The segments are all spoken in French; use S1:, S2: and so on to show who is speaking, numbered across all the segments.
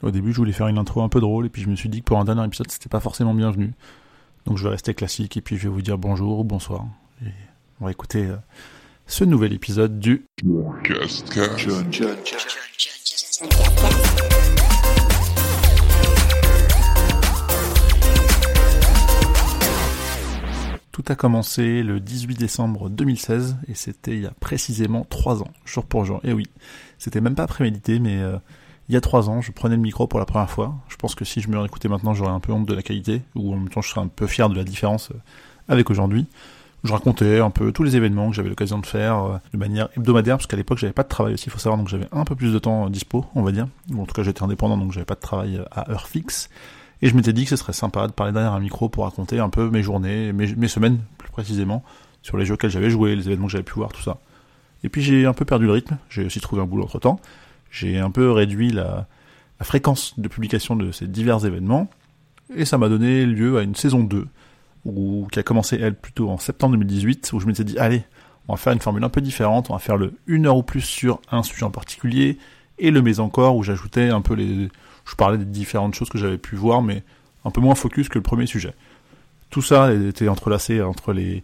S1: Au début, je voulais faire une intro un peu drôle, et puis je me suis dit que pour un dernier épisode, c'était pas forcément bienvenu. Donc je vais rester classique, et puis je vais vous dire bonjour ou bonsoir. Et on va écouter euh, ce nouvel épisode du Tout a commencé le 18 décembre 2016 et c'était il y a précisément 3 ans, jour pour jour. Et oui, c'était même pas prémédité, mais euh, il y a 3 ans, je prenais le micro pour la première fois. Je pense que si je me réécoutais maintenant, j'aurais un peu honte de la qualité, ou en même temps je serais un peu fier de la différence euh, avec aujourd'hui. Je racontais un peu tous les événements que j'avais l'occasion de faire euh, de manière hebdomadaire, parce qu'à l'époque j'avais pas de travail aussi, il faut savoir, donc j'avais un peu plus de temps dispo, on va dire. en tout cas j'étais indépendant, donc j'avais pas de travail à heure fixe. Et je m'étais dit que ce serait sympa de parler derrière un micro pour raconter un peu mes journées, mes, semaines plus précisément, sur les jeux auxquels j'avais joué, les événements que j'avais pu voir, tout ça. Et puis j'ai un peu perdu le rythme, j'ai aussi trouvé un boulot entre temps. J'ai un peu réduit la, fréquence de publication de ces divers événements, et ça m'a donné lieu à une saison 2, où, qui a commencé elle plutôt en septembre 2018, où je m'étais dit, allez, on va faire une formule un peu différente, on va faire le 1 heure ou plus sur un sujet en particulier, et le mais encore, où j'ajoutais un peu les, je parlais des différentes choses que j'avais pu voir, mais un peu moins focus que le premier sujet. Tout ça était entrelacé entre les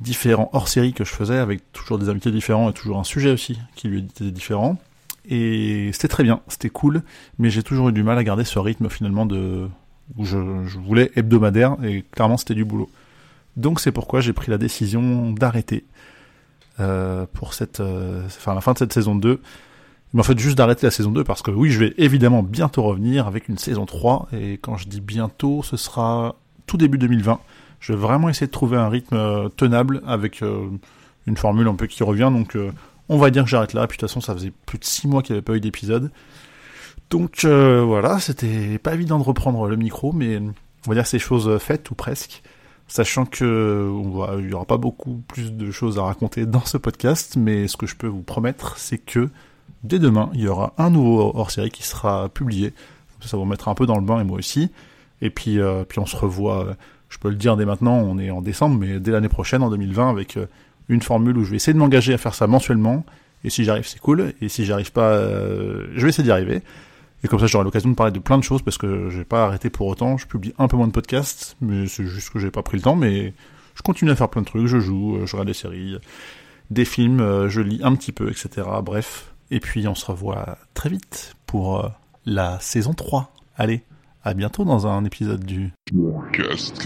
S1: différents hors-séries que je faisais, avec toujours des invités différents et toujours un sujet aussi qui lui était différent. Et c'était très bien, c'était cool, mais j'ai toujours eu du mal à garder ce rythme finalement de où je, voulais hebdomadaire et clairement c'était du boulot. Donc c'est pourquoi j'ai pris la décision d'arrêter euh, pour cette, euh, enfin la fin de cette saison 2 mais en fait juste d'arrêter la saison 2 parce que oui, je vais évidemment bientôt revenir avec une saison 3 et quand je dis bientôt, ce sera tout début 2020. Je vais vraiment essayer de trouver un rythme euh, tenable avec une formule un peu qui revient donc on va dire que j'arrête là, puis de toute façon ça faisait plus de 6 mois qu'il n'y avait pas eu d'épisode. Donc voilà, c'était pas évident de reprendre le micro, mais on va dire ces choses faites ou presque, sachant que il y aura pas beaucoup plus de choses à raconter dans ce podcast, mais ce que je peux vous promettre, c'est que dès demain, il y aura un nouveau hors-série qui sera publié. Ça vous mettre un peu dans le bain et moi aussi. Et puis, euh, puis on se revoit, euh, je peux le dire dès maintenant, on est en décembre, mais dès l'année prochaine, en 2020, avec euh, une formule où je vais essayer de m'engager à faire ça mensuellement. Et si j'arrive, c'est cool. Et si j'arrive pas, je vais essayer d'y arriver. Et comme ça, j'aurai l'occasion de parler de plein de choses parce que je vais pas arrêter pour autant. Je publie un peu moins de podcasts, mais c'est juste que j'ai pas pris le temps. Mais je continue à faire plein de trucs. Je joue, je regarde des séries, des films, je lis un petit peu, etc. Bref, et puis on se revoit très vite pour euh, la saison 3. Allez, à bientôt dans un épisode du... Just